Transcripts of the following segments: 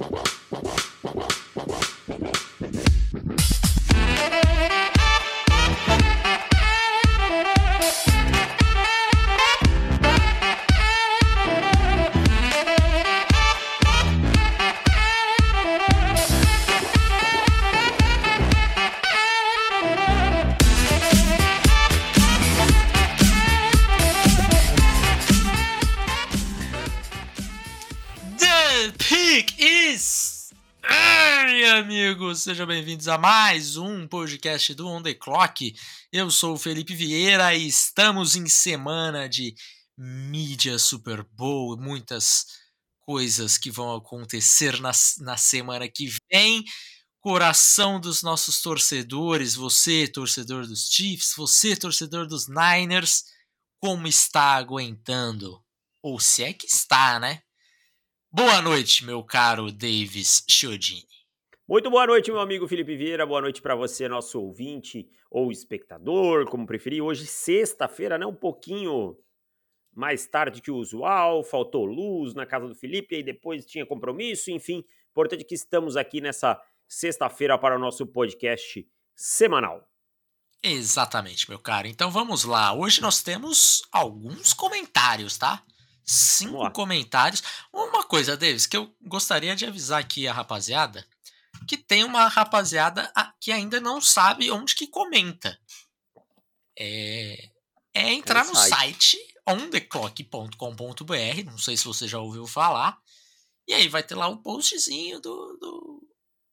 The sejam bem-vindos a mais um podcast do On The Clock. Eu sou o Felipe Vieira e estamos em semana de mídia Super Bowl, muitas coisas que vão acontecer na, na semana que vem. Coração dos nossos torcedores, você, torcedor dos Chiefs, você, torcedor dos Niners, como está aguentando? Ou se é que está, né? Boa noite, meu caro Davis Chiodini. Muito boa noite, meu amigo Felipe Vieira. Boa noite para você, nosso ouvinte ou espectador, como preferir. Hoje, sexta-feira, né? Um pouquinho mais tarde que o usual. Faltou luz na casa do Felipe, e depois tinha compromisso. Enfim, importante que estamos aqui nessa sexta-feira para o nosso podcast semanal. Exatamente, meu caro. Então vamos lá. Hoje nós temos alguns comentários, tá? Cinco comentários. Uma coisa, Davis, que eu gostaria de avisar aqui a rapaziada, que tem uma rapaziada que ainda não sabe onde que comenta. É, é entrar no site, site ontheclock.com.br, não sei se você já ouviu falar, e aí vai ter lá o um postzinho do, do,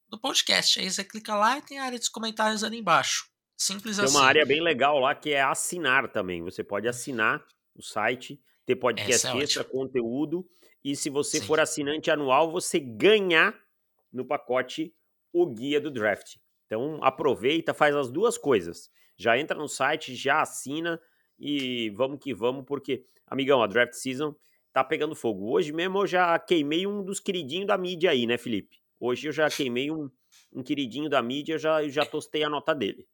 do, podcast. Aí você clica lá e tem a área dos comentários ali embaixo. Simples tem assim. Tem uma área bem legal lá que é assinar também. Você pode assinar o site ter podcast é extra, conteúdo. E se você Sim. for assinante anual, você ganhar no pacote o guia do draft. Então aproveita, faz as duas coisas. Já entra no site, já assina e vamos que vamos, porque, amigão, a draft season tá pegando fogo. Hoje mesmo eu já queimei um dos queridinhos da mídia aí, né, Felipe? Hoje eu já queimei um, um queridinho da mídia, já, eu já tostei a nota dele.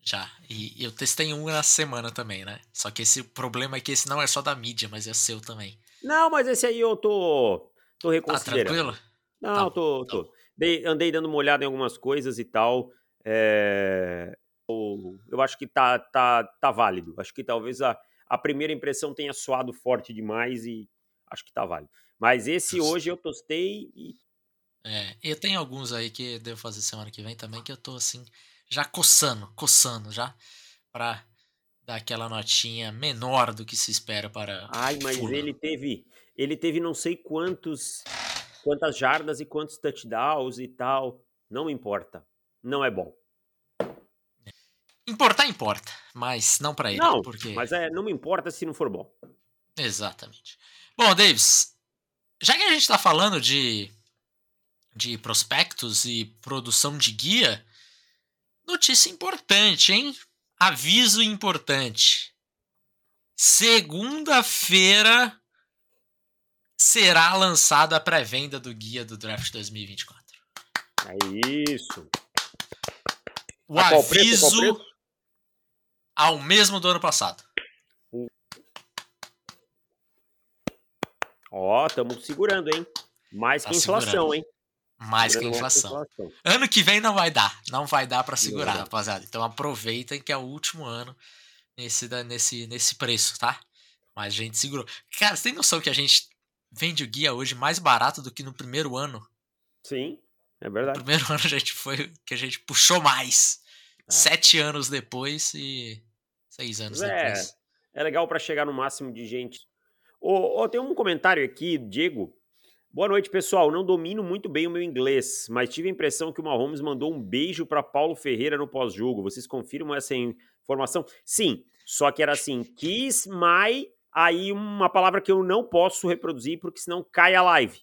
Já. E eu testei um na semana também, né? Só que esse problema é que esse não é só da mídia, mas é seu também. Não, mas esse aí eu tô. tô Tá reconsiderando. tranquilo? Não, Tá, tô. tá tô. Dei- andei dando uma olhada em algumas coisas e tal. é, Eu, eu acho que tá, tá, tá válido. Acho que talvez a, a primeira impressão tenha soado forte demais e acho que tá válido. Mas esse hoje eu tostei e. É, e tem alguns aí que eu devo fazer semana que vem também, que eu tô assim, já coçando, coçando já, pra dar aquela notinha menor do que se espera para. Ai, mas fulano. ele teve. Ele teve não sei quantos. Quantas jardas e quantos touchdowns e tal. Não importa. Não é bom. Importar, importa, mas não pra ele. Não, porque... mas é, não me importa se não for bom. Exatamente. Bom, Davis, já que a gente está falando de, de prospectos e produção de guia, notícia importante, hein? Aviso importante. Segunda-feira será lançada a pré-venda do guia do Draft 2024. É isso. O A qual preço? aviso preço? ao mesmo do ano passado. Ó, estamos segurando, hein? Mais Tá que inflação, segurando. hein? Mais que a Segurando mais que inflação. inflação. Ano que vem não vai dar. Não vai dar pra segurar, rapaziada. Então aproveitem que é o último ano nesse, nesse, nesse preço, tá? Mas a gente segurou. Cara, você tem noção que a gente vende o guia hoje mais barato do que no primeiro ano? Sim, é No verdade. primeiro ano a gente foi que a gente puxou mais. É. Sete anos depois e seis anos É, depois. é legal para chegar no máximo de gente. Ô, ô, tem um comentário aqui, Diego. Boa noite, pessoal. Não domino muito bem o meu inglês, mas tive a impressão que o Mahomes mandou um beijo para Paulo Ferreira no pós-jogo. Vocês confirmam essa informação? Sim, só que era assim, kiss my, aí uma palavra que eu não posso reproduzir porque senão cai a live,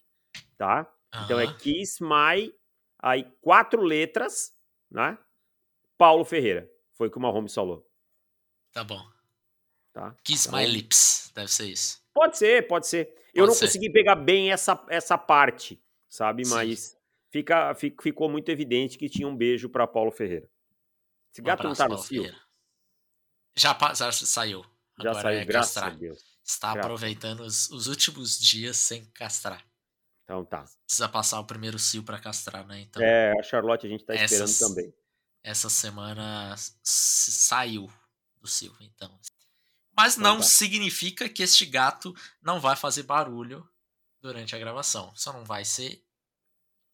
tá? Então é. Kiss My, aí quatro letras, né? Paulo Ferreira. Foi o que o Mahomes falou, Tá bom. tá? Kiss Então, my lips. Deve ser isso. Pode ser, pode ser. Eu Pode não ser. consegui pegar bem essa, essa parte, sabe? Sim. Mas fica, fi- ficou muito evidente que tinha um beijo para Paulo Ferreira. Esse Um gato não abraço, tá no? Ferreira. Já, já saiu. Já Agora saiu, é graças castrar. a Deus. Está Graças. aproveitando os, os últimos dias sem castrar. Então tá. Precisa passar o primeiro cio para castrar, né? Então, é, a Charlotte a gente tá esperando essas, também. Essa semana saiu do cio, então. Mas então, não tá. significa que este gato não vai fazer barulho durante a gravação. Só não vai ser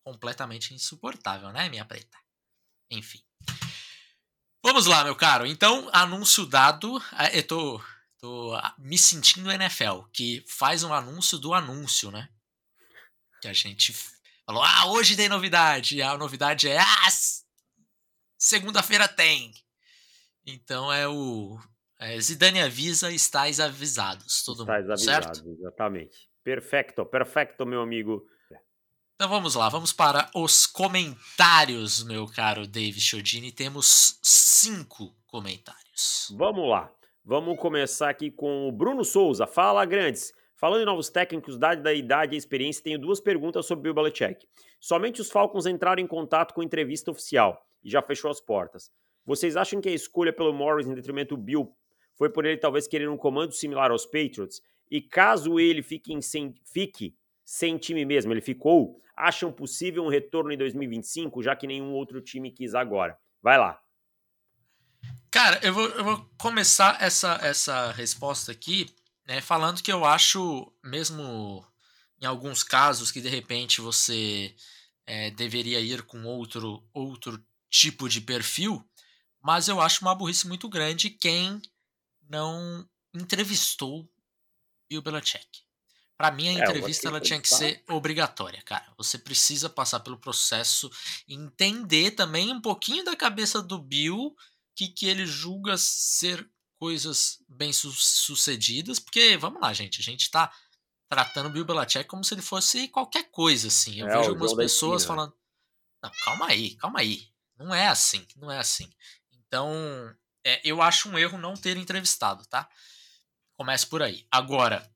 completamente insuportável, né, minha preta? Enfim. Vamos lá, meu caro. Então, anúncio dado. É, eu tô, tô me sentindo NFL, que faz um anúncio do anúncio, né? Que a gente falou, ah, hoje tem novidade. E a novidade é, ah, segunda-feira tem. Então é o. É, Zidane avisa, estáis avisados. Todo estáis mundo, avisados, certo? exatamente. Perfeito, perfeito, meu amigo. Então vamos lá, vamos para os comentários, meu caro David Chodini. Temos cinco comentários. Vamos lá. Vamos começar aqui com o Bruno Souza. Fala, grandes. Falando em novos técnicos, dada da idade e experiência, tenho duas perguntas sobre Bill Belichick. Somente os Falcons entraram em contato com entrevista oficial e já fechou as portas. Vocês acham que a escolha pelo Morris em detrimento do Bill foi por ele talvez querer um comando similar aos Patriots? E caso ele fique, sem, fique sem time mesmo, ele ficou, acham possível um retorno em 2025, já que nenhum outro time quis agora? Vai lá. Cara, eu vou, eu vou começar essa, essa resposta aqui né, falando que eu acho, mesmo em alguns casos, que de repente você é, deveria ir com outro, outro tipo de perfil, mas eu acho uma burrice muito grande quem não entrevistou Bill Belichick. Para mim, a é, entrevista ela tinha que ser obrigatória, cara. Você precisa passar pelo processo, entender também um pouquinho da cabeça do Bill, que, que ele julga ser coisas bem su sucedidas, porque, vamos lá, gente, a gente tá tratando o Bill Belichick como se ele fosse qualquer coisa, assim. Eu é, vejo algumas pessoas falando, não, calma aí, calma aí. Não é assim, não é assim. Então, é, eu acho um erro não ter entrevistado, tá? Comece por aí. Agora,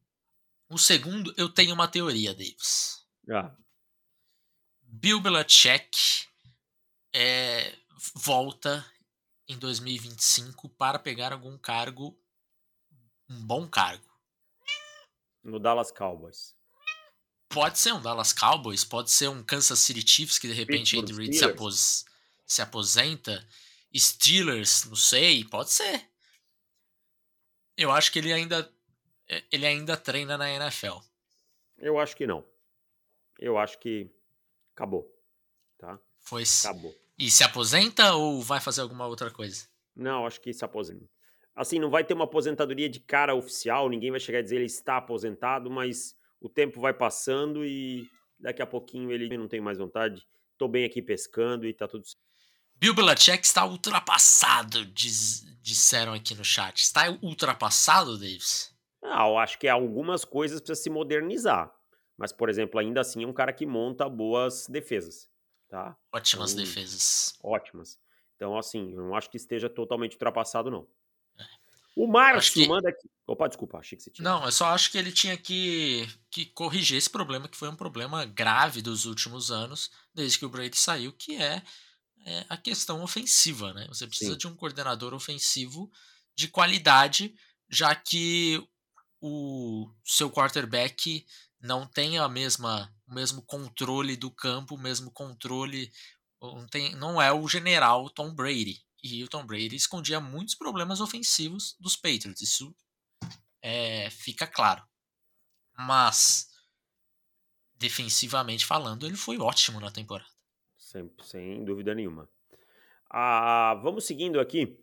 o segundo, eu tenho uma teoria, Davis. Ah. Bill Belichick é, volta em 2025 para pegar algum cargo, um bom cargo. No Dallas Cowboys. Pode ser um Dallas Cowboys, pode ser um Kansas City Chiefs que de repente Andy Reid se, apos, se aposenta. Steelers, não sei, pode ser. Eu acho que ele ainda é, ele ainda treina na NFL. Eu acho que não. Eu acho que acabou, tá? Foi. Acabou. E se aposenta ou vai fazer alguma outra coisa? Não, acho que se aposenta. Assim, não vai ter uma aposentadoria de cara oficial, ninguém vai chegar a dizer ele está aposentado, mas o tempo vai passando e daqui a pouquinho ele não tem mais vontade. Tô bem aqui pescando e tá tudo certo. Bill Belichick está ultrapassado, diz, disseram aqui no chat. Está ultrapassado, Davis? Ah, eu acho que algumas coisas precisam se modernizar. Mas, por exemplo, ainda assim é um cara que monta boas defesas. Tá? Ótimas então, defesas. Ótimas. Então, assim, eu não acho que esteja totalmente ultrapassado, não. É. O Márcio que... manda aqui. Opa, desculpa, achei que você tinha. Não, eu só acho que ele tinha que, que corrigir esse problema, que foi um problema grave dos últimos anos, desde que o Brady saiu, que é, é a questão ofensiva, né? Você precisa Sim. de um coordenador ofensivo de qualidade, já que o seu quarterback não tem a mesma o mesmo controle do campo, o mesmo controle não, tem, não é o general Tom Brady. E o Tom Brady escondia muitos problemas ofensivos dos Patriots. Isso é, fica claro. Mas defensivamente falando, ele foi ótimo na temporada. Sem, sem dúvida nenhuma. Ah, vamos seguindo aqui.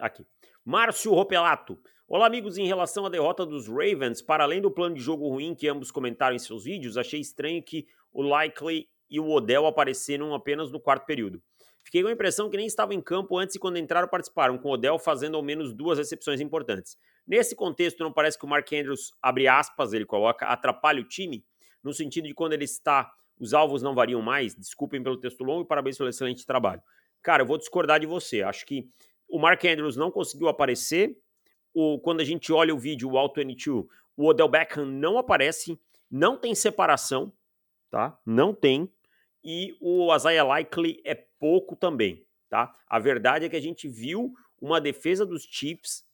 Aqui. Márcio Ropelato. Olá, amigos. Em relação à derrota dos Ravens, para além do plano de jogo ruim que ambos comentaram em seus vídeos, achei estranho que o Likely e o Odell apareceram apenas no quarto período. Fiquei com a impressão que nem estavam em campo antes e quando entraram participaram, com o Odell fazendo ao menos duas recepções importantes. Nesse contexto, não parece que o Mark Andrews, abre aspas, ele coloca, atrapalha o time? No sentido de quando ele está, os alvos não variam mais? Desculpem pelo texto longo e parabéns pelo excelente trabalho. Cara, eu vou discordar de você. Acho que o Mark Andrews não conseguiu aparecer, o, quando a gente olha o vídeo, o All 22, o Odell Beckham não aparece, não tem separação, tá? Não tem. E o Isaiah Likely é pouco também, tá? A verdade é que a gente viu uma defesa dos Chiefs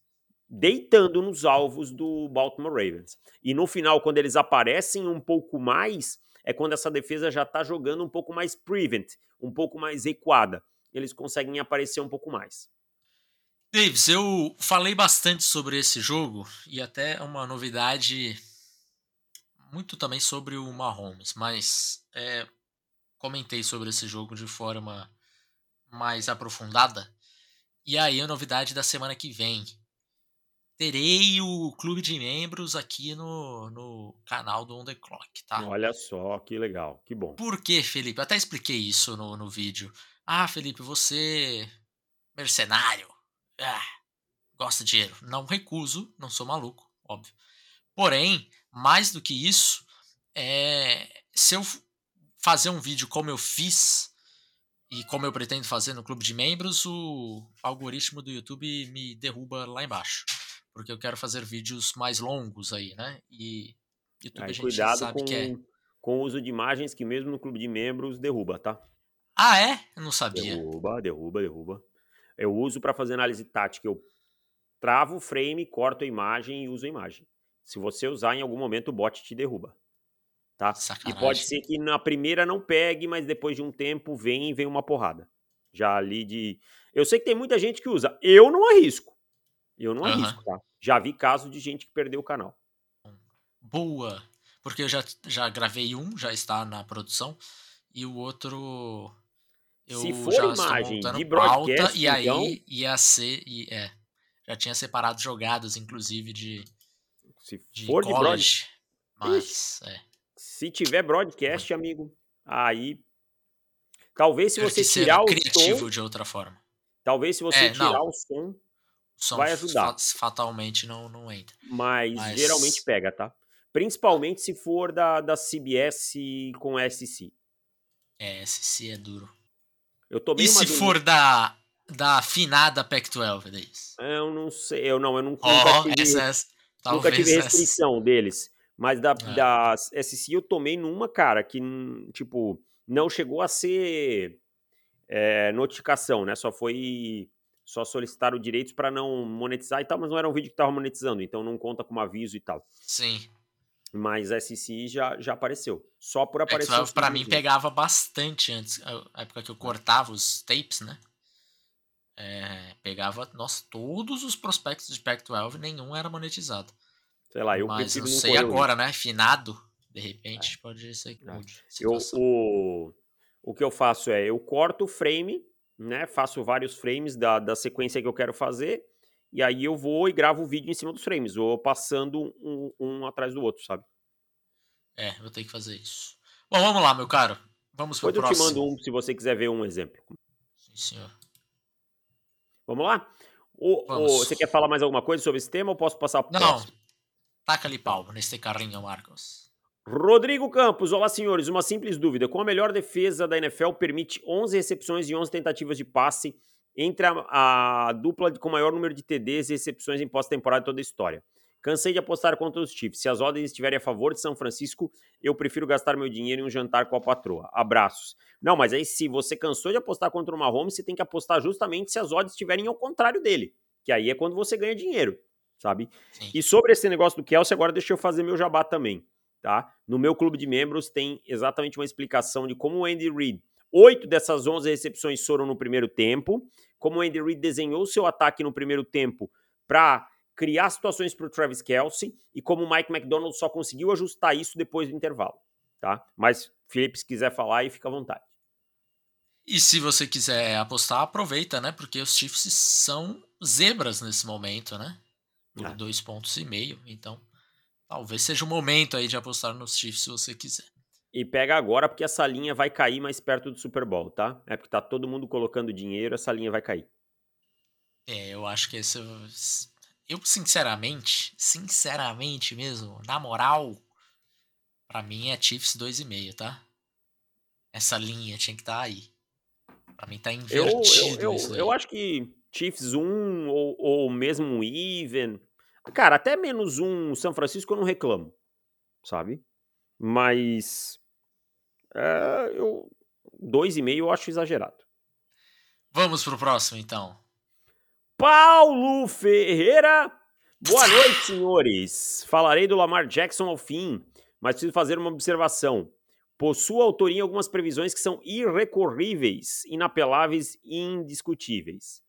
deitando nos alvos do Baltimore Ravens. E no final, quando eles aparecem um pouco mais, é quando essa defesa já está jogando um pouco mais prevent, um pouco mais recuada. Eles conseguem aparecer um pouco mais. Davis, eu falei bastante sobre esse jogo e até uma novidade muito também sobre o Mahomes, mas é, comentei sobre esse jogo de forma mais aprofundada. E aí a novidade da semana que vem. Terei o clube de membros aqui no, no canal do On The Clock, tá? Olha só, que legal, que bom. Por que, Felipe? Eu até expliquei isso no, no vídeo. Ah, Felipe, você mercenário. Ah, gosta de dinheiro. Não recuso, não sou maluco, óbvio. Porém, mais do que isso, é, se eu fazer um vídeo como eu fiz e como eu pretendo fazer no clube de membros, o algoritmo do YouTube me derruba lá embaixo. Porque eu quero fazer vídeos mais longos aí, né? E YouTube aí, a gente cuidado sabe com, que é. Com o uso de imagens que mesmo no clube de membros derruba, tá? Ah, é? Eu não sabia. Derruba, derruba, derruba. Eu uso para fazer análise tática. Eu travo o frame, corto a imagem e uso a imagem. Se você usar, em algum momento o bot te derruba tá? Sacanagem. E pode ser que na primeira não pegue, mas depois de um tempo vem e vem uma porrada. Já ali de. Eu sei que tem muita gente que usa. Eu não arrisco. Eu não uhum. arrisco, tá? Já vi casos de gente que perdeu o canal. Boa! Porque eu já, já gravei um, já está na produção, e o outro. Eu Se for imagem de broadcast, pauta, e aí então... ia ser. E, é, já tinha separado jogadas, inclusive, de. Se for de, college, de broadcast. Mas, é. Se tiver broadcast, amigo, aí. Talvez se você tirar o criativo som. de outra forma. Talvez se você é, tirar não. o som, o som, vai ajudar. Fatalmente não, não entra. Mas, Mas, geralmente pega, tá? Principalmente se for da, da CBS com SC. É, SC é duro. Eu E se for da, da afinada Pac-12, é isso? Eu não sei, eu não, eu não, oh, nunca tive, essa, nunca tive restrição deles. Mas da, é. da SC eu tomei numa, cara, que, tipo, não chegou a ser é, notificação, né? Só foi. Só solicitaram direitos para não monetizar e tal, mas não era um vídeo que tava monetizando, então não conta como aviso e tal. Sim. Mas SC já, já apareceu. Só por aparecer. É, para mim pegava bastante antes, a época que eu cortava os tapes, né? É, pegava, nossa, todos os prospectos de Pac-12, nenhum era monetizado. Sei lá, eu Mas não sei agora, né? Finado, de repente, é. pode ser que é. mude. Eu, o, o que eu faço é, eu corto o frame, né? Faço vários frames da, da sequência que eu quero fazer, e aí eu vou e gravo o vídeo em cima dos frames, vou passando um, um atrás do outro, sabe? É, vou ter que fazer isso. Bom, vamos lá, meu caro. Vamos pro Depois próximo. eu te mando um, se você quiser ver um exemplo. Sim, senhor. Vamos lá? O, Vamos. O, você quer falar mais alguma coisa sobre esse tema ou posso passar pro Não, próximo? Taca-lhe pau neste carrinho, Marcos. Rodrigo Campos, olá senhores, uma simples dúvida. Com a melhor defesa da NFL permite 11 recepções e 11 tentativas de passe entre a, a dupla com maior número de TDs e recepções em pós-temporada de toda a história. Cansei de apostar contra os Chiefs. Se as ordens estiverem a favor de São Francisco, eu prefiro gastar meu dinheiro em um jantar com a patroa. Abraços. Não, mas aí se você cansou de apostar contra o Mahomes, você tem que apostar justamente se as odds estiverem ao contrário dele. Que aí é quando você ganha dinheiro sabe? Sim. E sobre esse negócio do Kelsey, agora deixa eu fazer meu jabá também, tá? No meu clube de membros tem exatamente uma explicação de como o Andy Reid, oito dessas onze recepções foram no primeiro tempo, como o Andy Reid desenhou seu ataque no primeiro tempo para criar situações para o Travis Kelsey e como o Mike McDonald só conseguiu ajustar isso depois do intervalo, tá? Mas Felipe, se quiser falar aí, fica à vontade. E se você quiser apostar, aproveita, né? Porque os Chiefs são zebras nesse momento, né? por é. dois pontos e meio. Então, talvez seja o momento aí de apostar nos Chiefs se você quiser. E pega agora porque essa linha vai cair mais perto do Super Bowl, tá? É porque tá todo mundo colocando dinheiro, essa linha vai cair. É, eu acho que esse eu sinceramente, sinceramente mesmo, na moral, para mim é Chiefs 2,5, tá? Essa linha tinha que estar tá aí. Para mim tá invertido eu, eu, eu, eu acho que Chiefs 1 ou, ou mesmo um even. Cara, até menos um São Francisco eu não reclamo, sabe? Mas. É, eu, dois e meio eu acho exagerado. Vamos pro próximo, então. Paulo Ferreira. Boa noite, senhores. Falarei do Lamar Jackson ao fim, mas preciso fazer uma observação. Possui autoria em algumas previsões que são irrecorríveis, inapeláveis e indiscutíveis.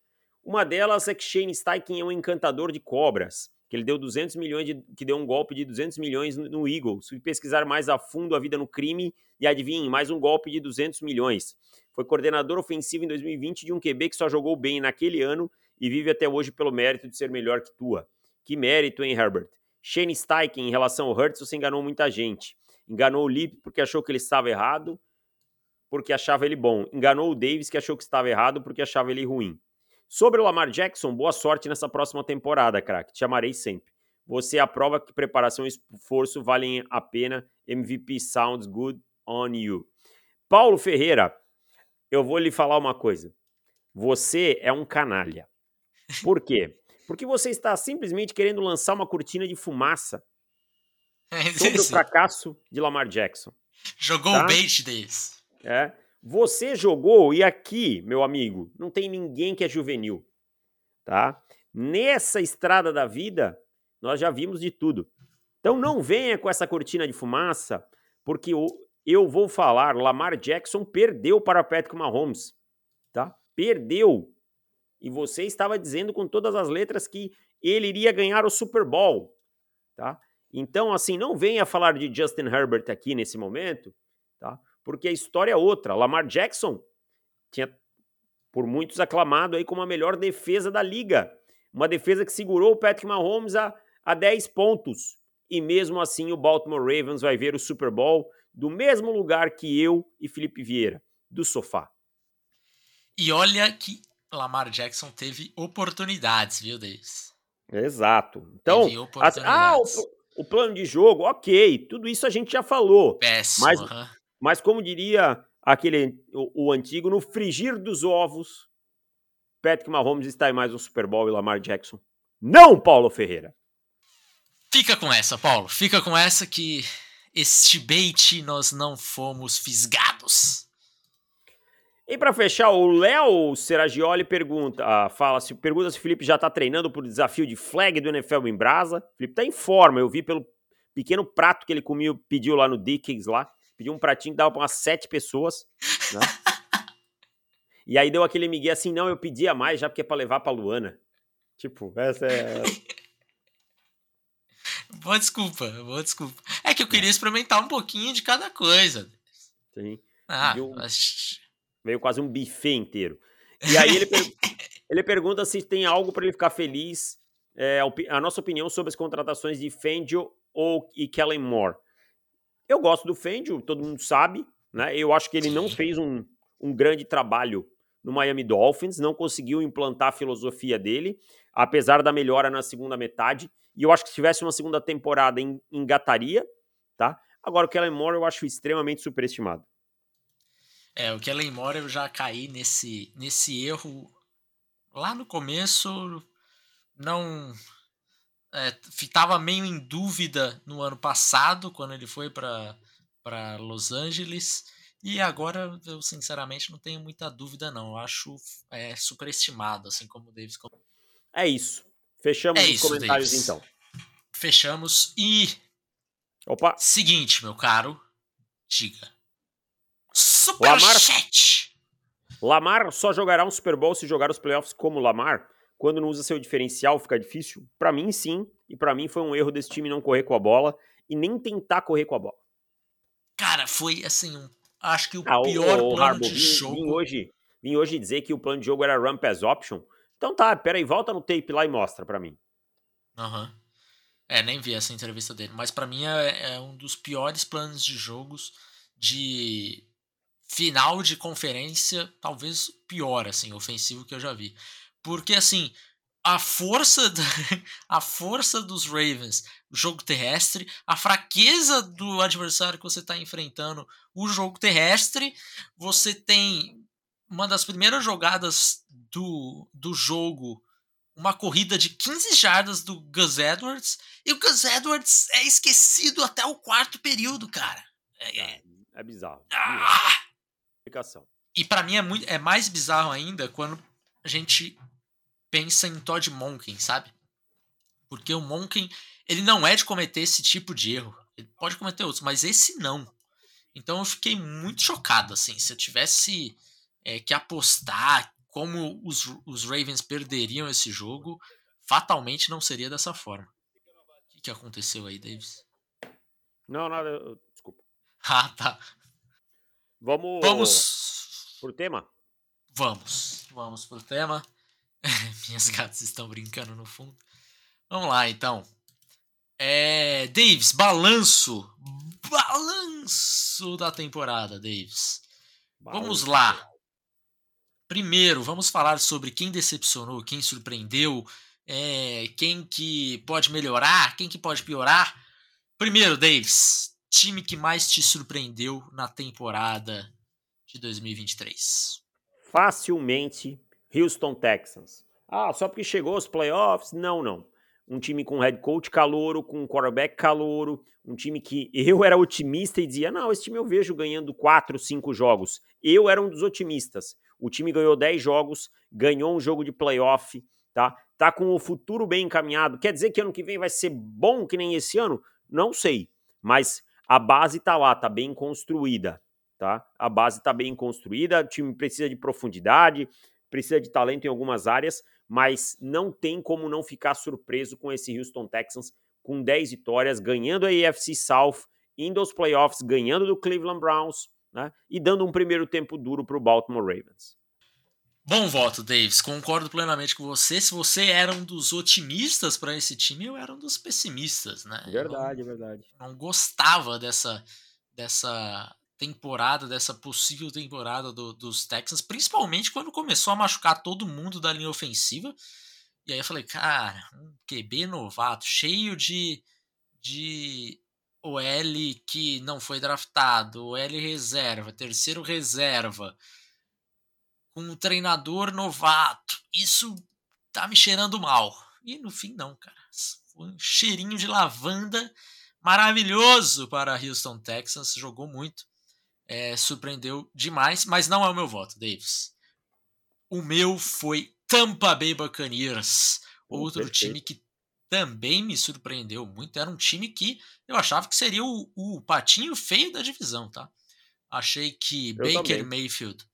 Uma delas é que Shane Steichen é um encantador de cobras, que ele deu 200 milhões de, que deu um golpe de 200 milhões no Eagles. Fui pesquisar mais a fundo a vida no crime e adivinhe, mais um golpe de 200 milhões. Foi coordenador ofensivo em 2020 de um QB que só jogou bem naquele ano e vive até hoje pelo mérito de ser melhor que tua. Que mérito, hein, Herbert? Shane Steichen, em relação ao Hurts, você enganou muita gente. Enganou o Lip porque achou que ele estava errado, porque achava ele bom. Enganou o Davis, que achou que estava errado porque achava ele ruim. Sobre o Lamar Jackson, boa sorte nessa próxima temporada, craque. Te amarei sempre. Você é a prova que preparação e esforço valem a pena. MVP sounds good on you. Paulo Ferreira, eu vou lhe falar uma coisa. Você é um canalha. Por quê? Porque você está simplesmente querendo lançar uma cortina de fumaça é, sobre o fracasso de Lamar Jackson. Jogou tá? o bait desse. É. Você jogou, e aqui, meu amigo, não tem ninguém que é juvenil. Tá? Nessa estrada da vida, nós já vimos de tudo. Então não venha com essa cortina de fumaça, porque eu vou falar, Lamar Jackson perdeu para Patrick Mahomes. Tá? Perdeu. E você estava dizendo com todas as letras que ele iria ganhar o Super Bowl, tá? Então, assim, não venha falar de Justin Herbert aqui nesse momento, tá? Porque a história é outra. Lamar Jackson tinha por muitos aclamado aí como a melhor defesa da liga. Uma defesa que segurou o Patrick Mahomes a, a 10 pontos. E mesmo assim o Baltimore Ravens vai ver o Super Bowl do mesmo lugar que eu e Felipe Vieira, do sofá. E olha que Lamar Jackson teve oportunidades, viu, Davis? Exato. Então, as, ah, o, o, plano de jogo, ok, tudo isso a gente já falou. Péssimo. Mas, mas como diria aquele o, o, antigo, no frigir dos ovos, Patrick Mahomes está em mais um Super Bowl e Lamar Jackson. Não, Paulo Ferreira. Fica com essa, Paulo. Fica com essa que este bait nós não fomos fisgados. E para fechar, o Léo Seragioli pergunta, ah, fala se pergunta se o Felipe já tá treinando pro desafio de flag do NFL em Brasa. O Felipe tá em forma, eu vi pelo pequeno prato que ele comia, pediu lá no Dickens lá, pediu um pratinho que dava para umas sete pessoas, né? e aí deu aquele migué assim, não, eu pedia mais já porque é para levar para Luana. Tipo, essa é Boa desculpa, boa desculpa. É que eu queria experimentar um pouquinho de cada coisa. Sim. Ah, mas Veio quase um buffet inteiro. E aí ele, per ele pergunta se tem algo para ele ficar feliz. É, a nossa opinião sobre as contratações de Fangio ou e Kellen Moore. Eu gosto do Fangio, todo mundo sabe. Né? Eu acho que ele não fez um, um grande trabalho no Miami Dolphins, não conseguiu implantar a filosofia dele, apesar da melhora na segunda metade. E eu acho que se tivesse uma segunda temporada, engataria, tá? Agora, o Kellen Moore eu acho extremamente superestimado. É, o Kellen Moore eu já caí nesse, nesse erro lá no começo, não estava é, meio em dúvida no ano passado quando ele foi para para Los Angeles e agora eu sinceramente não tenho muita dúvida não, eu acho é, superestimado assim como o Davis. É isso. Fechamos é os isso, comentários Davis. então. Fechamos e Opa. Seguinte, meu caro, diga. Superchat! Lamar, Lamar só jogará um Super Bowl se jogar os playoffs como Lamar? Quando não usa seu diferencial fica difícil? Para mim, sim. E para mim foi um erro desse time não correr com a bola e nem tentar correr com a bola. Cara, foi assim, um, acho que o ah, pior o, o plano Harbour, de vim, jogo. Vim hoje, vim hoje dizer que o plano de jogo era run pass option. Então tá, peraí, volta no tape lá e mostra para mim. Aham. Uhum. É, nem vi essa entrevista dele, mas para mim é, é, um dos piores planos de jogos de final de conferência, talvez pior, assim, ofensivo que eu já vi. Porque, assim, a força, da, a força dos Ravens, o jogo terrestre, a fraqueza do adversário que você está enfrentando, o jogo terrestre, você tem uma das primeiras jogadas do, do jogo, uma corrida de 15 jardas do Gus Edwards, e o Gus Edwards é esquecido até o quarto período, cara. É, é, é bizarro. Ah! explicação. E para mim é, muito, é mais bizarro ainda quando a gente pensa em Todd Monken, sabe? Porque o Monken, ele não é de cometer esse tipo de erro. Ele pode cometer outros, mas esse não. Então eu fiquei muito chocado, assim. Se eu tivesse é, que apostar como os, os Ravens perderiam esse jogo, fatalmente não seria dessa forma. O que, que aconteceu aí, Davis? Não, nada. Desculpa. Ah, tá. Vamos. Vamos. Pro tema? Vamos. Vamos pro tema. Minhas gatas estão brincando no fundo. Vamos lá, então. É, Davis, balanço. Balanço da temporada, Davis. Balanço. Vamos lá. Primeiro, vamos falar sobre quem decepcionou, quem surpreendeu, é, quem que pode melhorar, quem que pode piorar. Primeiro, Davis, time que mais te surpreendeu na temporada de 2023? Facilmente, Houston Texans. Ah, só porque chegou aos playoffs? Não, não um time com head coach calouro, com quarterback calouro, um time que eu era otimista e dizia: não, esse time eu vejo ganhando 4, 5 jogos. Eu era um dos otimistas. O time ganhou 10 jogos, ganhou um jogo de playoff, tá? Tá com o futuro bem encaminhado. Quer dizer que ano que vem vai ser bom que nem esse ano? Não sei. Mas a base tá lá, tá bem construída, tá? A base tá bem construída, o time precisa de profundidade, precisa de talento em algumas áreas, mas não tem como não ficar surpreso com esse Houston Texans com 10 vitórias, ganhando a AFC South, indo aos playoffs, ganhando do Cleveland Browns, né? E dando um primeiro tempo duro para o Baltimore Ravens. Bom voto, Davis. Concordo plenamente com você. Se você era um dos otimistas para esse time, eu era um dos pessimistas, né? Verdade, não, verdade. Não gostava dessa, dessa temporada, dessa possível temporada do, dos Texans, principalmente quando começou a machucar todo mundo da linha ofensiva. E aí eu falei, cara, um QB novato, cheio de, de OL que não foi draftado, OL reserva, terceiro reserva, com um treinador novato. Isso tá me cheirando mal. E no fim, não, cara. Um cheirinho de lavanda maravilhoso para Houston Texans. Jogou muito é, surpreendeu demais, mas não é o meu voto, Davis. O meu foi Tampa Bay Buccaneers, outro Perfeito. time que também me surpreendeu muito. Era um time que eu achava que seria o, o patinho feio da divisão, tá? Achei que eu Baker também. Mayfield.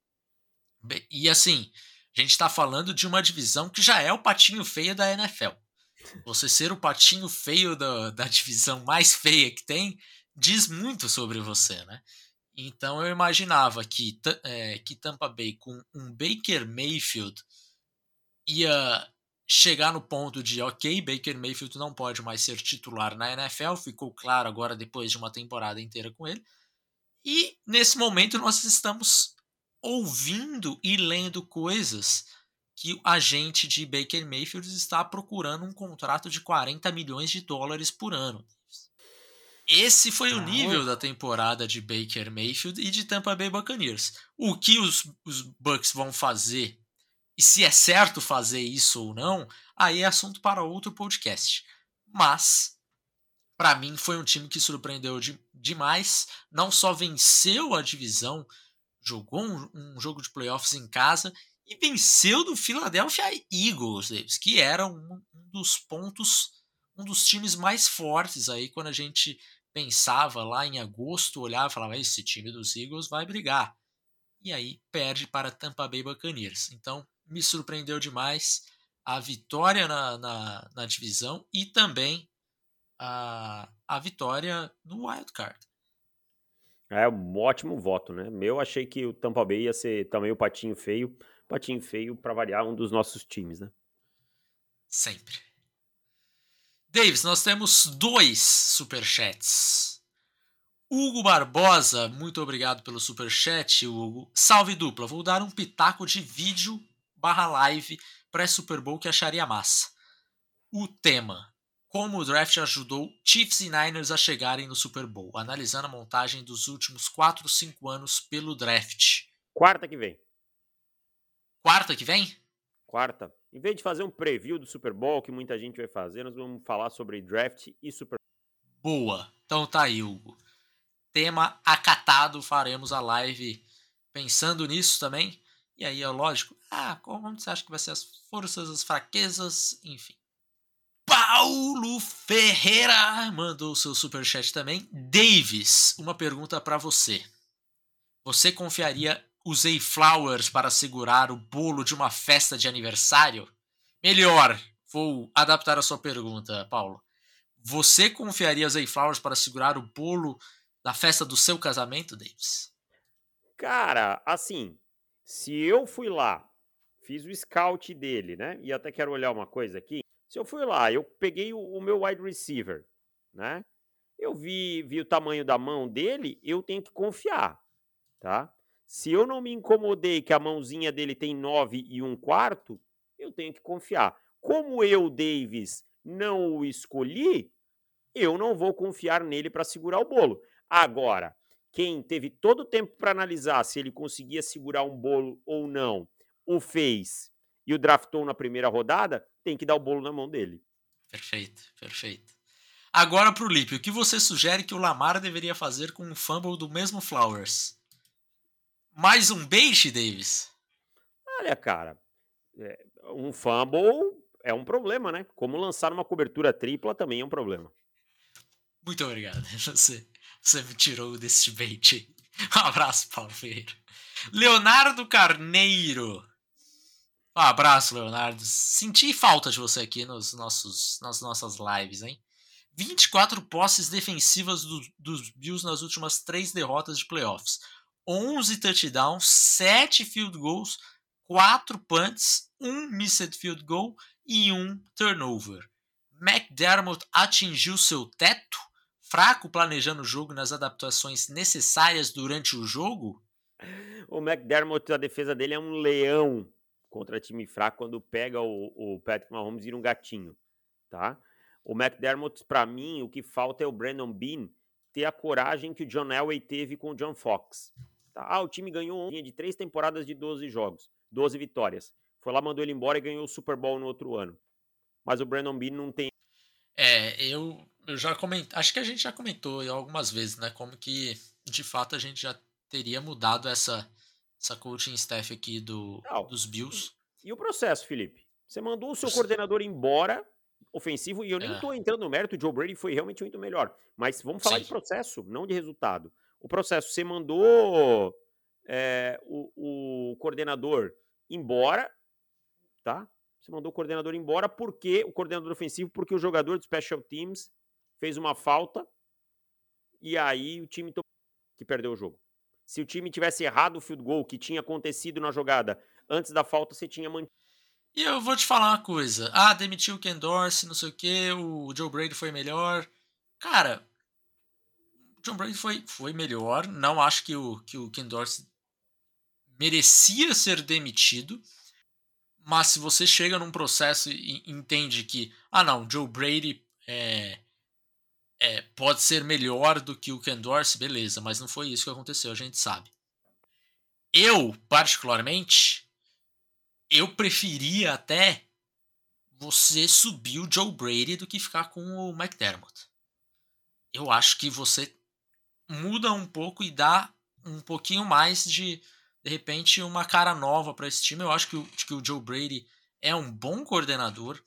E assim, a gente está falando de uma divisão que já é o patinho feio da NFL. Você ser o patinho feio da, da divisão mais feia que tem diz muito sobre você, né? Então eu imaginava que, é, que Tampa Bay com um Baker Mayfield ia chegar no ponto de ok, Baker Mayfield não pode mais ser titular na NFL, ficou claro agora depois de uma temporada inteira com ele. E nesse momento nós estamos ouvindo e lendo coisas que o agente de Baker Mayfield está procurando um contrato de 40 milhões de dólares por ano. Esse foi o nível da temporada de Baker Mayfield e de Tampa Bay Buccaneers. O que os, os Bucks vão fazer e se é certo fazer isso ou não, aí é assunto para outro podcast. Mas, para mim, foi um time que surpreendeu de, demais. Não só venceu a divisão, jogou um, um, jogo de playoffs em casa e venceu do Philadelphia Eagles, que era um, um dos pontos, um dos times mais fortes aí quando a gente pensava lá em agosto, olhava e falava: esse time dos Eagles vai brigar. E aí perde para Tampa Bay Buccaneers. Então me surpreendeu demais a vitória na, na, na divisão e também a, a vitória no wild card. É um ótimo voto, né? Meu, achei que o Tampa Bay ia ser também o patinho feio. Patinho feio, para variar, um dos nossos times, né? Sempre. Davis, nós temos dois superchats. Hugo Barbosa, muito obrigado pelo superchat, Hugo. Salve dupla, vou dar um pitaco de vídeo barra live pré-Super Bowl que acharia massa. O tema, como o draft ajudou Chiefs e Niners a chegarem no Super Bowl, analisando a montagem dos últimos 4 ou 5 anos pelo draft. Quarta que vem. Quarta que vem? Quarta. Em vez de fazer um preview do Super Bowl, que muita gente vai fazer, nós vamos falar sobre draft e Super Bowl. Boa. Então tá aí, Hugo. Tema acatado, faremos a live pensando nisso também. E aí é lógico, ah, como você acha que vai ser as forças, as fraquezas, enfim. Paulo Ferreira mandou seu superchat também. Davis, uma pergunta para você. Você confiaria usei flowers para segurar o bolo de uma festa de aniversário? Melhor, vou adaptar a sua pergunta, Paulo. Você confiaria Zay Flowers para segurar o bolo da festa do seu casamento, Davis? Cara, assim, se eu fui lá, fiz o scout dele, né? E até quero olhar uma coisa aqui. Se eu fui lá, eu peguei o, o meu wide receiver, né? Eu vi, vi o tamanho da mão dele, eu tenho que confiar, tá? Se eu não me incomodei que a mãozinha dele tem 9 e um quarto, eu tenho que confiar. Como eu, Davis, não o escolhi, eu não vou confiar nele para segurar o bolo. Agora, quem teve todo o tempo para analisar se ele conseguia segurar um bolo ou não, o fez e o draftou na primeira rodada, tem que dar o bolo na mão dele. Perfeito, perfeito. Agora para o Lipe, o que você sugere que o Lamar deveria fazer com um fumble do mesmo Flowers? Mais um bait, Davis? Olha, cara, é, um fumble é um problema, né? Como lançar uma cobertura tripla também é um problema. Muito obrigado. Você, você me tirou desse bait. Um abraço, Paulo Ferreira. Leonardo Carneiro. Um abraço, Leonardo. Senti falta de você aqui nos nossos, nas nossas lives, hein? 24 posses defensivas do, dos Bills nas últimas três derrotas de playoffs. 11 touchdowns, 7 field goals, 4 punts, 1 missed field goal e 1 turnover. McDermott atingiu seu teto? Fraco planejando o jogo nas adaptações necessárias durante o jogo? O McDermott, a defesa dele é um leão contra time fraco quando pega o, o Patrick Mahomes e um gatinho, tá? O McDermott, para mim, o que falta é o Brandon Bean ter a coragem que o John Elway teve com o John Fox. Tá? Ah, o time ganhou de três temporadas de 12 jogos, 12 vitórias. Foi lá, mandou ele embora e ganhou o Super Bowl no outro ano. Mas o Brandon Bean não tem. É, eu, eu já comentei. Acho que a gente já comentou algumas vezes, né? Como que de fato a gente já teria mudado essa, essa coaching staff aqui do, não, dos Bills. E, e, o processo, Felipe? Você mandou o seu coordenador embora, ofensivo, e eu nem estou é. entrando no mérito, o Joe Brady foi realmente muito melhor. Mas vamos falar Sim. de processo, não de resultado o processo. Você mandou é, o, o coordenador embora, tá? Você mandou o coordenador embora porque o coordenador ofensivo, porque o jogador de special teams fez uma falta e aí o time que perdeu o jogo. Se o time tivesse errado o field goal que tinha acontecido na jogada antes da falta, você tinha mantido. E eu vou te falar uma coisa. Ah, demitiu o Ken Dorsey, não sei o que, o Joe Brady foi melhor. Cara, John Brady foi, foi melhor. Não acho que o, que o Ken Dorsey merecia ser demitido. Mas se você chega num processo e entende que, ah não, Joe Brady é, é, pode ser melhor do que o Ken Dorsey, beleza, mas não foi isso que aconteceu, a gente sabe. Eu, particularmente, eu preferia até você subir o Joe Brady do que ficar com o McDermott. Eu acho que você muda um pouco e dá um pouquinho mais de, de repente, uma cara nova para esse time. Eu acho que o, que o Joe Brady é um bom coordenador.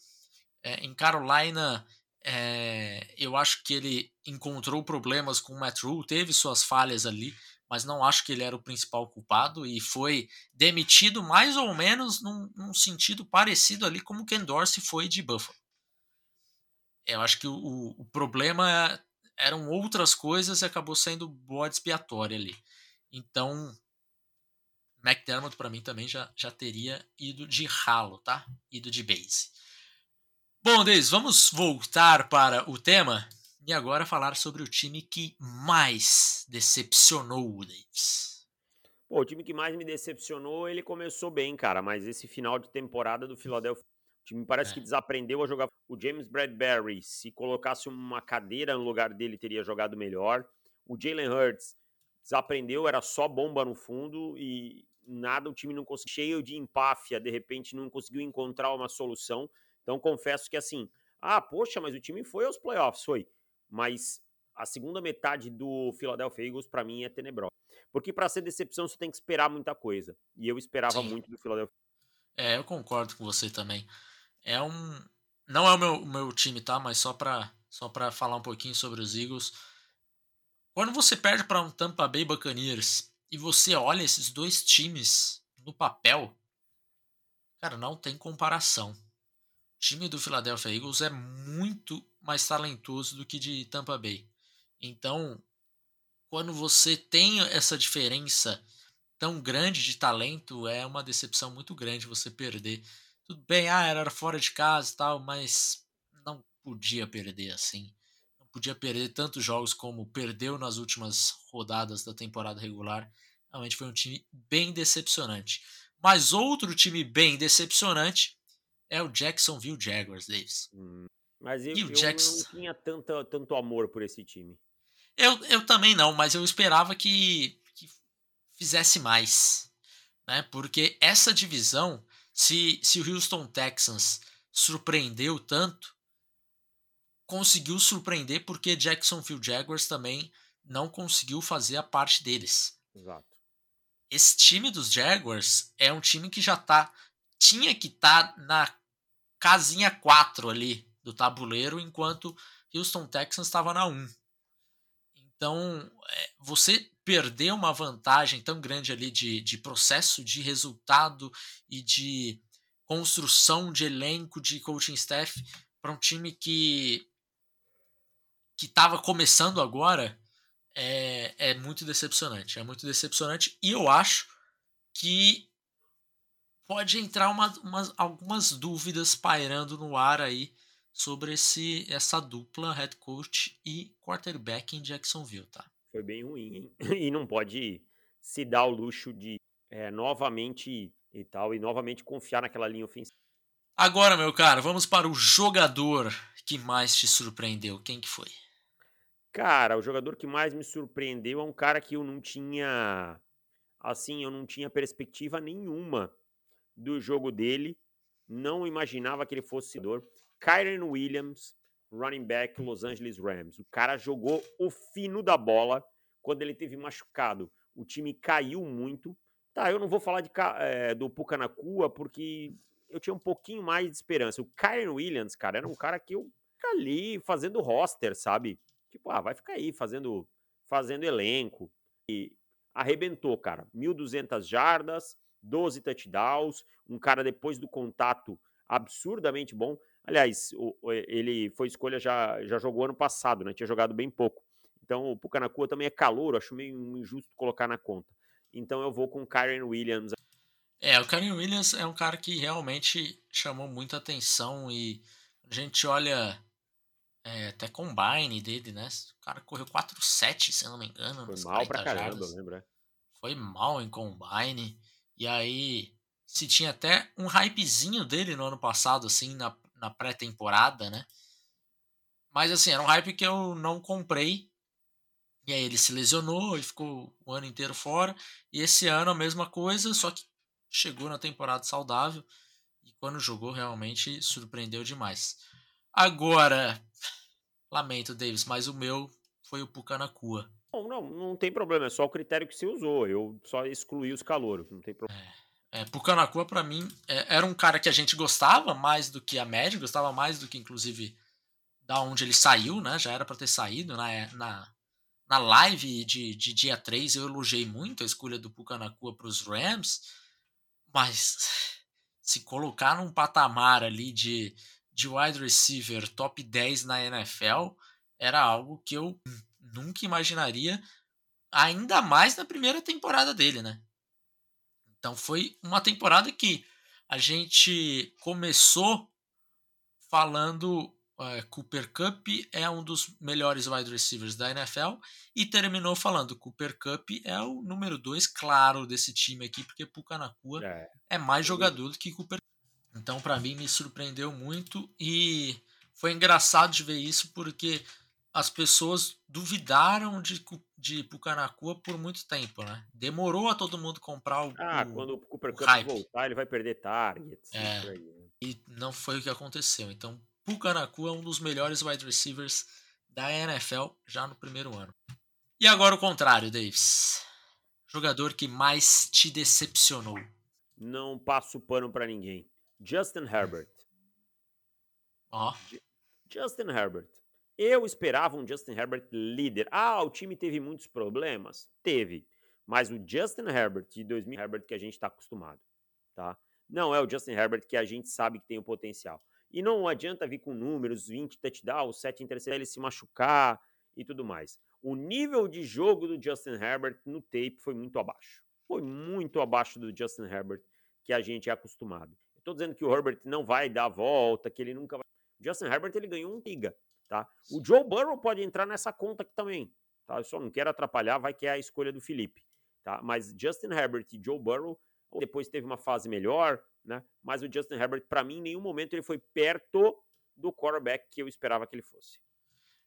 É, em Carolina, é, eu acho que ele encontrou problemas com o Matt Rule, teve suas falhas ali, mas não acho que ele era o principal culpado e foi demitido mais ou menos num, num sentido parecido ali como Ken Dorsey foi de Buffalo. Eu acho que o, o problema eram outras coisas e acabou sendo bode expiatória ali. Então, McDermott para mim também já, já teria ido de ralo, tá? Ido de base. Bom, Deis, vamos voltar para o tema e agora falar sobre o time que mais decepcionou o Davis. Pô, o time que mais me decepcionou, ele começou bem, cara, mas esse final de temporada do Philadelphia o time parece é. que desaprendeu a jogar. O James Bradbury, se colocasse uma cadeira no lugar dele, teria jogado melhor. O Jalen Hurts desaprendeu, era só bomba no fundo e nada, o time não conseguiu, cheio de empáfia, de repente não conseguiu encontrar uma solução. Então confesso que assim, ah, poxa, mas o time foi aos playoffs, foi. Mas a segunda metade do Philadelphia Eagles para mim é tenebrosa. Porque para ser decepção você tem que esperar muita coisa. E eu esperava Sim. muito do Philadelphia. É, eu concordo com você também é um não é o meu, o meu time, tá? Mas só para só pra falar um pouquinho sobre os Eagles. Quando você perde para um Tampa Bay Buccaneers e você olha esses dois times no papel, cara, não tem comparação. Time do Philadelphia Eagles é muito mais talentoso do que de Tampa Bay. Então, quando você tem essa diferença tão grande de talento, é uma decepção muito grande você perder. Tudo bem, ah, era fora de casa e tal, mas não podia perder assim. Não podia perder tantos jogos como perdeu nas últimas rodadas da temporada regular. Realmente foi um time bem decepcionante. Mas outro time bem decepcionante é o Jacksonville Jaguars, Davis. Hum, mas eu, eu Jackson... não tinha tanto, tanto amor por esse time. Eu, eu também não, mas eu esperava que, que fizesse mais. Né? Porque essa divisão, se, se o Houston Texans surpreendeu tanto, conseguiu surpreender porque Jacksonville Jaguars também não conseguiu fazer a parte deles. Exato. Esse time dos Jaguars é um time que já tá tinha que estar tá na casinha 4 ali do tabuleiro, enquanto Houston Texans estava na 1. Então, é, você perder uma vantagem tão grande ali de, de processo, de resultado e de construção de elenco, de coaching staff para um time que que estava começando agora é, é muito decepcionante. É muito decepcionante e eu acho que pode entrar uma, uma, algumas dúvidas pairando no ar aí sobre esse, essa dupla head coach e quarterback em Jacksonville, tá? Foi bem ruim, hein? E não pode se dar o luxo de é, novamente e tal, e novamente confiar naquela linha ofensiva. Agora, meu cara, vamos para o jogador que mais te surpreendeu. Quem que foi? Cara, o jogador que mais me surpreendeu é um cara que eu não tinha. Assim, eu não tinha perspectiva nenhuma do jogo dele. Não imaginava que ele fosse dor. Kyren Williams, running back Los Angeles Rams. O cara jogou o fino da bola quando ele teve machucado. O time caiu muito. Tá, eu não vou falar de, é, do Pucanacua porque eu tinha um pouquinho mais de esperança. O Kyren Williams, cara, era um cara que eu ali fazendo roster, sabe? Tipo, ah, vai ficar aí fazendo, fazendo elenco. E arrebentou, cara. 1.200 jardas, 12 touchdowns. Um cara depois do contato absurdamente bom. Aliás, o, ele foi escolha já, já jogou ano passado, né? Tinha jogado bem pouco. Então o Pucanacua também é calor, acho meio injusto colocar na conta. Então eu vou com o Kyren Williams. É, o Kyren Williams é um cara que realmente chamou muita atenção e a gente olha é, até combine dele, né? O cara correu 4-7, se eu não me engano. Foi mal pra caramba, lembra? Foi mal em combine. E aí, se tinha até um hypezinho dele no ano passado, assim, na, na pré-temporada, né? Mas assim, era um hype que eu não comprei. E aí ele se lesionou, ele ficou o ano inteiro fora. E esse ano a mesma coisa, só que chegou na temporada saudável. E quando jogou, realmente surpreendeu demais. Agora, lamento, Davis, mas o meu foi o Pucanacua. Não, não, não tem problema, é só o critério que você usou. Eu só excluí os calouros, não tem problema. É. É, Pucanacua, para mim, é, era um cara que a gente gostava mais do que a média, gostava mais do que, inclusive, da onde ele saiu, né? Já era para ter saído na, né? na, na live de, de dia 3. Eu elogiei muito a escolha do Pucanacua para os Rams, mas se colocar num patamar ali de, de wide receiver top 10 na NFL era algo que eu nunca imaginaria, ainda mais na primeira temporada dele, né? Então foi uma temporada que a gente começou falando é, Cooper Cup é um dos melhores wide receivers da NFL e terminou falando Cooper Cup é o número dois claro desse time aqui porque Pucanacua é, é mais jogador do que Cooper. Então para mim me surpreendeu muito e foi engraçado de ver isso porque as pessoas duvidaram de, de Pucanacua por muito tempo, né? Demorou a todo mundo comprar o. Ah, o, quando o Cooper Cup hype. voltar, ele vai perder targets. É, né? e não foi o que aconteceu. Então, Pucanacua é um dos melhores wide receivers da NFL já no primeiro ano. E agora o contrário, Davis. Jogador que mais te decepcionou? Não passo pano para ninguém. Justin Herbert. Ó. Oh. Justin Herbert. Eu esperava um Justin Herbert líder. Ah, o time teve muitos problemas? Teve. Mas o Justin Herbert de 2000 Herbert que a gente está acostumado, tá? Não é o Justin Herbert que a gente sabe que tem o potencial. E não adianta vir com números, 20 touchdowns, 7 interceptações, ele se machucar e tudo mais. O nível de jogo do Justin Herbert no tape foi muito abaixo. Foi muito abaixo do Justin Herbert que a gente é acostumado. Estou dizendo que o Herbert não vai dar a volta, que ele nunca vai. Justin Herbert ele ganhou um liga, tá? O Joe Burrow pode entrar nessa conta aqui também, tá? Eu só não quero atrapalhar, vai que é a escolha do Felipe, tá? Mas Justin Herbert e Joe Burrow depois teve uma fase melhor, né? Mas o Justin Herbert, para mim, em nenhum momento ele foi perto do quarterback que eu esperava que ele fosse.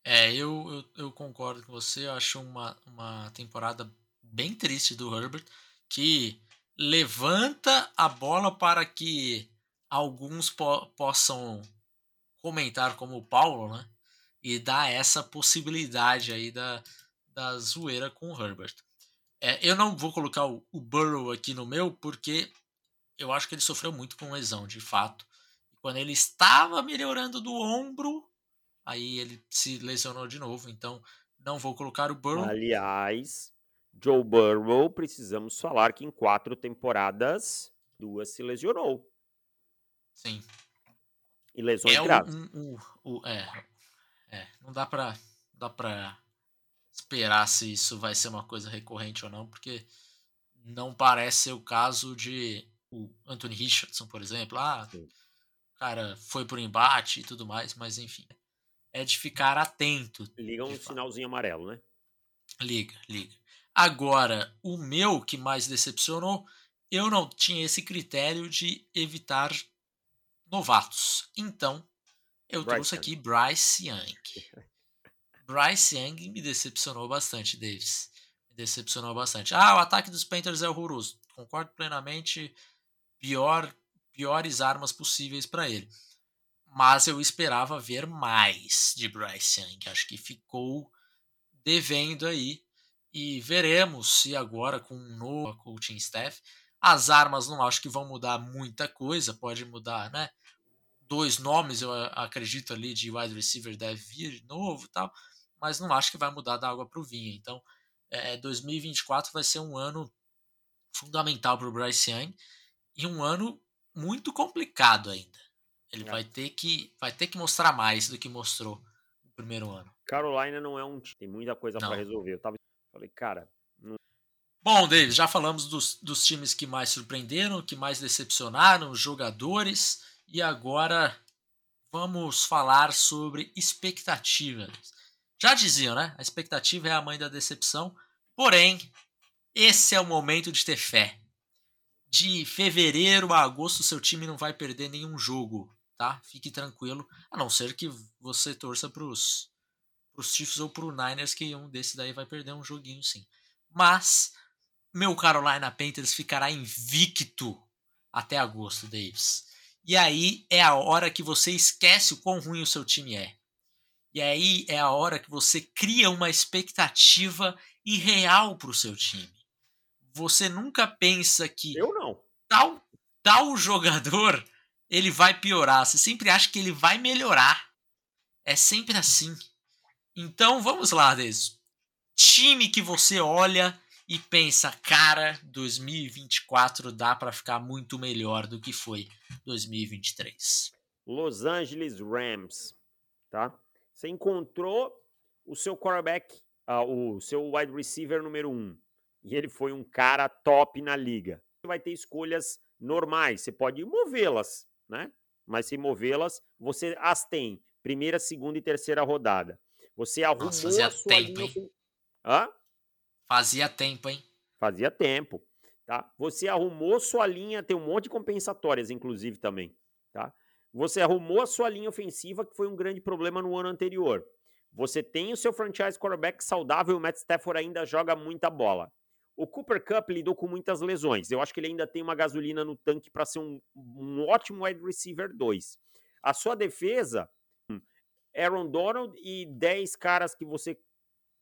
É, eu, eu, eu concordo com você. Eu acho uma, uma temporada bem triste do Herbert, que levanta a bola para que alguns po possam comentar como o Paulo, né? E dá essa possibilidade aí da, da zoeira com o Herbert. É, eu não vou colocar o, o, Burrow aqui no meu, porque eu acho que ele sofreu muito com lesão, de fato. Quando ele estava melhorando do ombro, aí ele se lesionou de novo. Então, não vou colocar o Burrow. Aliás, Joe Burrow, precisamos falar que em quatro temporadas, duas se lesionou. Sim. E lesões é graves. O, o, o, é, é, não dá pra, dá pra esperar se isso vai ser uma coisa recorrente ou não, porque não parece ser o caso de o Anthony Richardson, por exemplo. Ah, Sim. o cara foi por embate e tudo mais, mas enfim. É de ficar atento. Liga um sinalzinho amarelo, né? Liga, liga. Agora, o meu que mais decepcionou, eu não tinha esse critério de evitar novatos. Então, eu Bryce trouxe aqui Bryce Young. Bryce Young me decepcionou bastante, Davis. Me decepcionou bastante. Ah, o ataque dos Panthers é horroroso. Concordo plenamente. Pior, piores armas possíveis para ele. Mas eu esperava ver mais de Bryce Young. Acho que ficou devendo aí. E veremos se agora com um novo coaching staff. As armas não acho que vão mudar muita coisa. Pode mudar, né? Dois nomes, eu acredito ali, de wide receiver deve vir de novo e tal mas não acho que vai mudar da água para o vinho. Então, é, 2024 vai ser um ano fundamental para o Bryce Young e um ano muito complicado ainda. Ele é. vai ter que vai ter que mostrar mais do que mostrou no primeiro ano. Carolina não é um time, tem muita coisa para resolver. Eu tava falei, cara, não... Bom, David, já falamos dos, dos times que mais surpreenderam, que mais decepcionaram, os jogadores, e agora vamos falar sobre expectativas. Já diziam, né? A expectativa é a mãe da decepção. Porém, esse é o momento de ter fé. De fevereiro a agosto, seu time não vai perder nenhum jogo, tá? Fique tranquilo. A não ser que você torça pros, pros Chiefs ou pro Niners, que um desses daí vai perder um joguinho, sim. Mas, meu Carolina Panthers ficará invicto até agosto, Davis. E aí é a hora que você esquece o quão ruim o seu time é. E aí é a hora que você cria uma expectativa irreal para o seu time. Você nunca pensa que Eu não. tal tal jogador ele vai piorar. Você sempre acha que ele vai melhorar. É sempre assim. Então vamos lá, Deus. Time que você olha e pensa, cara, 2024 dá para ficar muito melhor do que foi 2023. Los Angeles Rams, tá? Você encontrou o seu quarterback, uh, o seu wide receiver número um, e ele foi um cara top na liga. Você vai ter escolhas normais, você pode movê-las, né? Mas se movê-las, você as tem. Primeira, segunda e terceira rodada. Você arrumou Nossa, fazia a sua tempo, linha... Hein? Hã? Fazia tempo, hein? Fazia tempo, tá? Você arrumou sua linha, tem um monte de compensatórias, inclusive, também, tá? Você arrumou a sua linha ofensiva, que foi um grande problema no ano anterior. Você tem o seu franchise quarterback saudável, o Matt Stafford ainda joga muita bola. O Cooper Cup lidou com muitas lesões. Eu acho que ele ainda tem uma gasolina no tanque para ser um, um, ótimo wide receiver 2. A sua defesa, Aaron Donald e 10 caras que você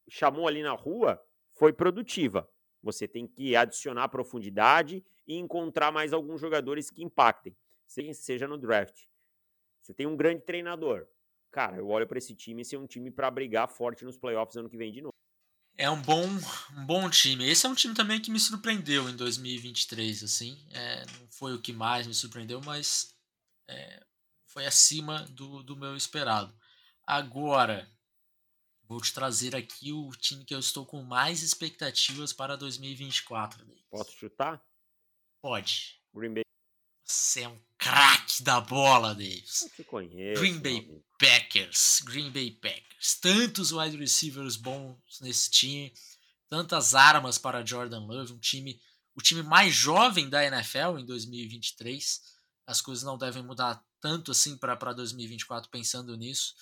chamou ali na rua, foi produtiva. Você tem que adicionar profundidade e encontrar mais alguns jogadores que impactem, seja no draft. Você tem um grande treinador. Cara, eu olho para esse time e esse é um time para brigar forte nos playoffs ano que vem de novo. É um bom, um bom time. Esse é um time também que me surpreendeu em 2023, assim. É, não foi o que mais me surpreendeu, mas é, foi acima do, do meu esperado. Agora, vou te trazer aqui o time que eu estou com mais expectativas para 2024. Davis. Posso chutar? Pode. Green Bay. Você é um craque da bola, Davis. Você conhece. Green Bay Packers. Green Bay Packers. Tantos wide receivers bons nesse time. Tantas armas para Jordan Love. Um time, o time mais jovem da NFL em 2023. As coisas não devem mudar tanto assim para 2024 pensando nisso.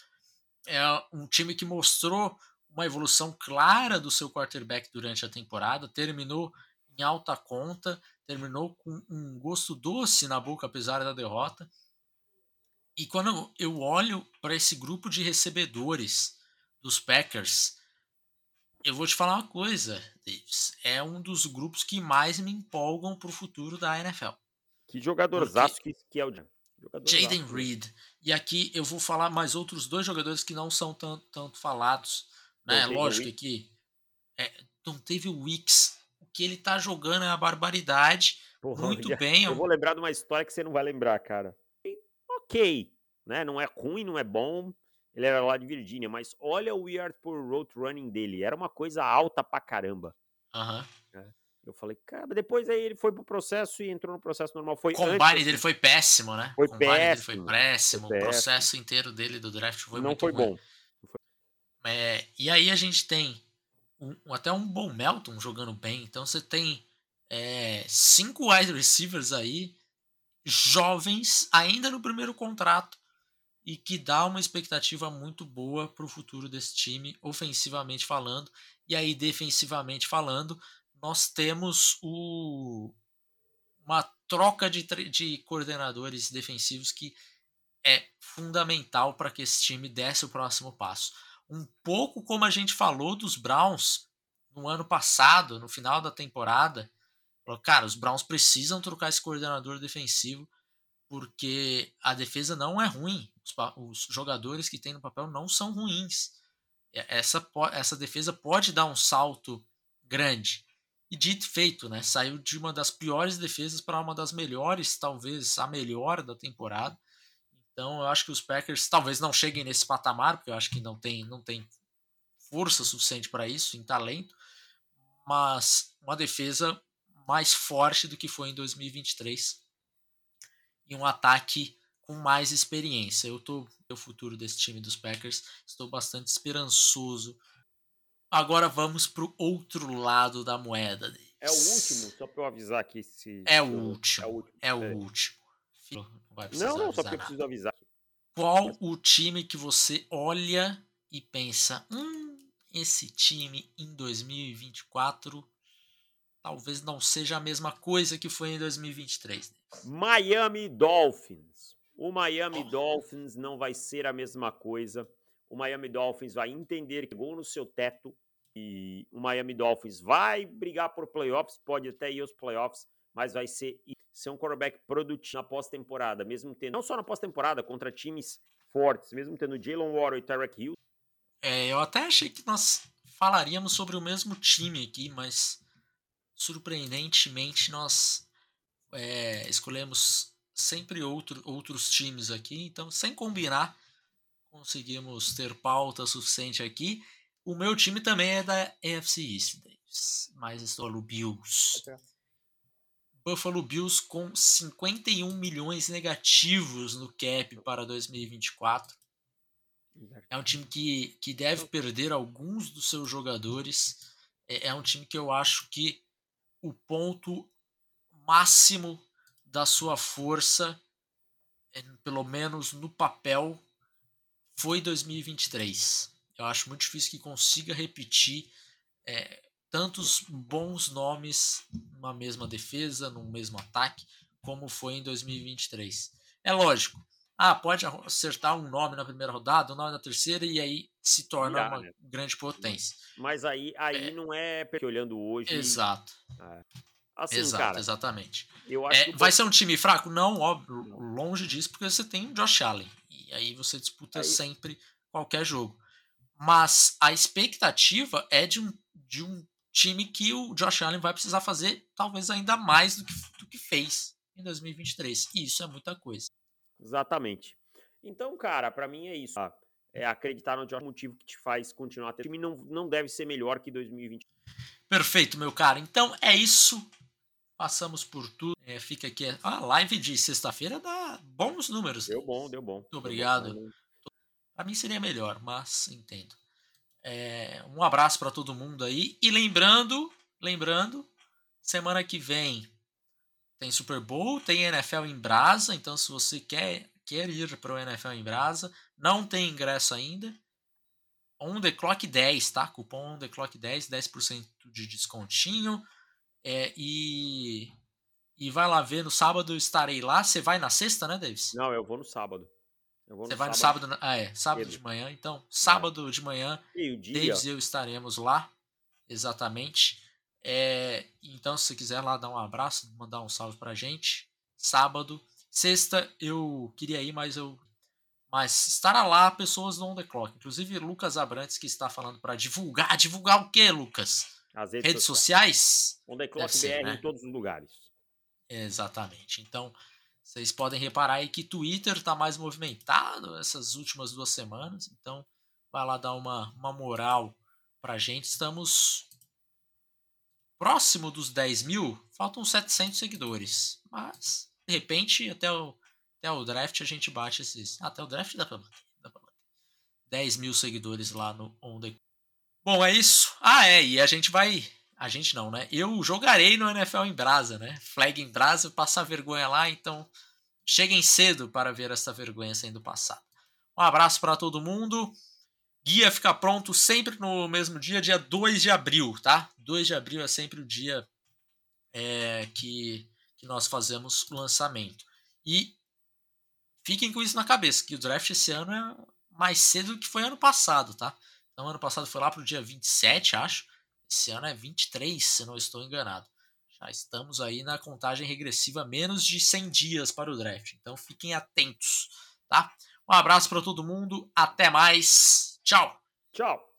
É um time que mostrou uma evolução clara do seu quarterback durante a temporada. Terminou em alta conta, terminou com um gosto doce na boca apesar da derrota. E quando eu olho para esse grupo de recebedores dos Packers, eu vou te falar uma coisa, Davis. É um dos grupos que mais me empolgam para o futuro da NFL. Que jogadorzaço que, que é o Jaden Reed. E aqui eu vou falar mais outros dois jogadores que não são tanto, tanto falados. Né? Lógico que é, não teve o Wicks que ele tá jogando é a barbaridade. Porra, muito já, bem. Eu vou lembrar de uma história que você não vai lembrar, cara. ok, né? Não é ruim, não é bom. Ele era lá de Virgínia, mas olha o yard por road running dele. Era uma coisa alta pra caramba. Aham. É. Eu falei, cara, depois aí ele foi pro processo e entrou no processo normal. Foi o combine antes, dele foi péssimo, né? Foi péssimo. Dele foi péssimo. Foi péssimo. O processo inteiro dele do draft foi não muito foi ruim. bom. Não foi... É, e aí a gente tem um, até um bom Melton jogando bem. Então você tem é, cinco wide receivers aí, jovens, ainda no primeiro contrato, e que dá uma expectativa muito boa para o futuro desse time, ofensivamente falando. E aí, defensivamente falando, nós temos o, uma troca de, de coordenadores defensivos que é fundamental para que esse time desse o próximo passo um pouco como a gente falou dos Browns no ano passado, no final da temporada. Falou, cara, os Browns precisam trocar esse coordenador defensivo porque a defesa não é ruim. Os, os jogadores que tem no papel não são ruins. Essa, essa defesa pode dar um salto grande. E dito feito, né? Saiu de uma das piores defesas para uma das melhores, talvez a melhor da temporada. Então eu acho que os Packers talvez não cheguem nesse patamar, porque eu acho que não tem, não tem força suficiente para isso, em talento, mas uma defesa mais forte do que foi em 2023 e um ataque com mais experiência. Eu tô o futuro desse time dos Packers, estou bastante esperançoso. Agora vamos para o outro lado da moeda. Deles. É o último, só para eu avisar aqui se é o último. É o último. É o último vai precisar Não, não, só porque eu preciso avisar. Qual o time que você olha e pensa, hum, esse time em 2024 talvez não seja a mesma coisa que foi em 2023. Miami Dolphins. O Miami oh. Dolphins não vai ser a mesma coisa. O Miami Dolphins vai entender que chegou no seu teto e o Miami Dolphins vai brigar por playoffs, pode até ir aos playoffs, mas vai ser ser um quarterback produtivo na pós-temporada, mesmo tendo, não só na pós-temporada, contra times fortes, mesmo tendo Jalen Waddle e Tyreek Hill. É, eu até achei que nós falaríamos sobre o mesmo time aqui, mas surpreendentemente nós é, escolhemos sempre outro, outros times aqui, então sem combinar conseguimos ter pauta suficiente aqui. O meu time também é da AFC East, mas estou no Bills. Okay. Buffalo Bills com 51 milhões negativos no cap para 2024. É um time que, que deve perder alguns dos seus jogadores. É, é um time que eu acho que o ponto máximo da sua força, é, pelo menos no papel, foi 2023. Eu acho muito difícil que consiga repetir é, tantos bons nomes numa mesma defesa, num mesmo ataque, como foi em 2023. É lógico. Ah, pode acertar um nome na primeira rodada, um nome na terceira, e aí se torna uma né? grande potência. Mas aí, aí é, não é porque olhando hoje. Exato. É. Assim, Exato, cara, exatamente. É, vai ser um time fraco? Não, óbvio, longe disso, porque você tem o Josh Allen. E aí você disputa aí... sempre qualquer jogo. Mas a expectativa é de um, de um time que o Josh Allen vai precisar fazer talvez ainda mais do que, do que fez em 2023. E isso é muita coisa. Exatamente. Então, cara, para mim é isso. Tá? É acreditar no Josh, motivo que te faz continuar. O time não, não deve ser melhor que 2020. Perfeito, meu cara. Então é isso. Passamos por tudo. É, fica aqui. A live de sexta-feira dá bons números. Deu bom, deu bom. Muito obrigado. Para mim seria melhor, mas entendo. É, um abraço para todo mundo aí. E lembrando, lembrando, semana que vem tem Super Bowl, tem NFL em Brasa. Então, se você quer, quer ir para o NFL em Brasa, não tem ingresso ainda. On the Clock 10, tá? Cupom On the Clock 10, 10% de descontinho. É, e, e vai lá ver, no sábado estarei lá. Você vai na sexta, né, Davis? Não, eu vou no sábado. Você vai no sábado, ah, é, sábado de manhã. Então, sábado é. de manhã, Davis e eu estaremos lá. Exatamente. É, então, se você quiser lá dar um abraço, mandar um salve pra gente. Sábado. Sexta eu queria ir, mas eu mas estará lá pessoas do On The Clock. Inclusive Lucas Abrantes que está falando para divulgar. Divulgar o que, Lucas? As redes, redes sociais? On The Clock ser, BR né? em todos os lugares. Exatamente. Então, vocês podem reparar aí que Twitter está mais movimentado essas últimas duas semanas. Então, vai lá dar uma, uma moral pra gente. Estamos próximo dos 10 mil. Faltam 700 seguidores. Mas, de repente, até o até o draft a gente bate esses. Ah, até o draft dá pra bater. Dá pra bater. 10 mil seguidores lá no On The... Bom, é isso. Ah, é. E a gente vai. A gente não, né? Eu jogarei no NFL em Brasa, né? Flag em Brasa, passar vergonha lá. Então, cheguem cedo para ver essa vergonha sendo passada. Um abraço para todo mundo. Guia fica pronto sempre no mesmo dia, dia 2 de abril, tá? 2 de abril é sempre o dia é, que, que nós fazemos o lançamento. E fiquem com isso na cabeça, que o draft esse ano é mais cedo do que foi ano passado, tá? Então, ano passado foi lá pro dia 27, acho. Esse ano é 23, se não estou enganado. Já estamos aí na contagem regressiva, menos de 100 dias para o draft. Então, fiquem atentos, tá? Um abraço para todo mundo, até mais. Tchau. Tchau.